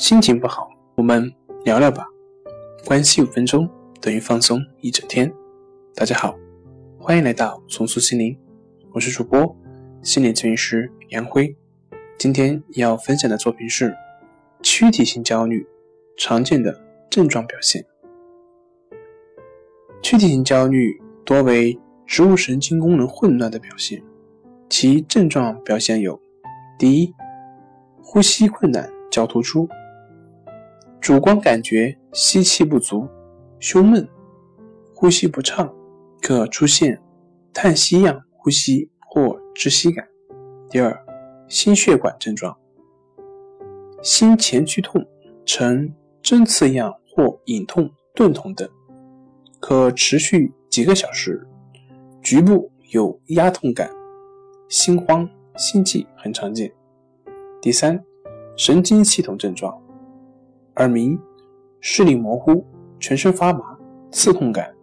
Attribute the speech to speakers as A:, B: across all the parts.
A: 心情不好，我们聊聊吧。关系五分钟等于放松一整天。大家好，欢迎来到重塑心灵，我是主播心理咨询师杨辉。今天要分享的作品是躯体性焦虑常见的症状表现。躯体性焦虑多为植物神经功能混乱的表现，其症状表现有：第一，呼吸困难较突出。主观感觉吸气不足、胸闷、呼吸不畅，可出现叹息样呼吸或窒息感。第二，心血管症状，心前区痛呈针刺样或隐痛、钝痛等，可持续几个小时，局部有压痛感，心慌、心悸很常见。第三，神经系统症状。耳鸣、视力模糊、全身发麻、刺痛感、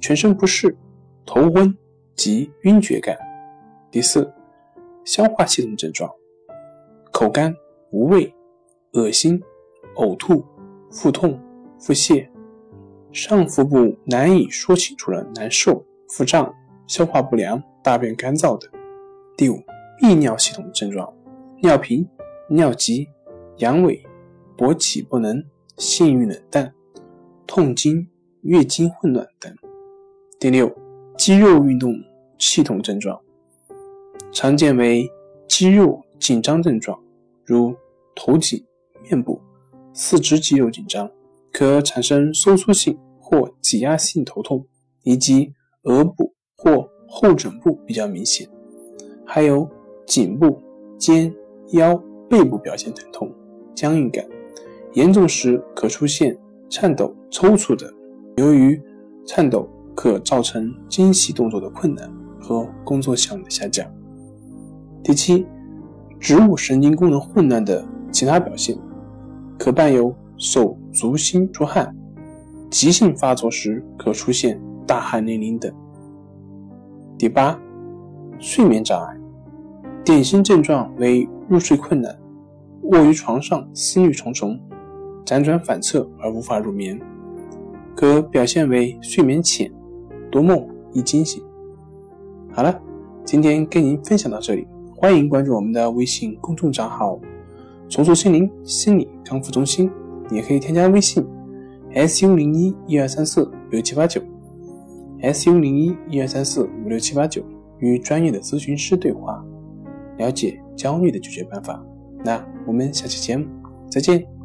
A: 全身不适、头昏及晕厥感。第四，消化系统症状：口干、无味、恶心、呕吐、腹痛、腹泻、上腹部难以说清楚的难受、腹胀、消化不良、大便干燥等。第五，泌尿系统症状：尿频、尿急、阳痿。勃起不能、性欲冷淡、痛经、月经混乱等。第六，肌肉运动系统症状，常见为肌肉紧张症状，如头颈、面部、四肢肌肉紧张，可产生收缩性或挤压性头痛，以及额部或后枕部比较明显，还有颈部、肩、腰、背部表现疼痛、僵硬感。严重时可出现颤抖、抽搐等。由于颤抖可造成精细动作的困难和工作效率的下降。第七，植物神经功能混乱的其他表现，可伴有手足心出汗，急性发作时可出现大汗淋漓等。第八，睡眠障碍，典型症状为入睡困难，卧于床上思虑重重。辗转反侧而无法入眠，可表现为睡眠浅、多梦、易惊醒。好了，今天跟您分享到这里，欢迎关注我们的微信公众账号“重塑心灵心理康复中心”，也可以添加微信 “su 零一一二三四五六七八九 ”，“su 零一一二三四五六七八九”，与专业的咨询师对话，了解焦虑的解决办法。那我们下期节目再见。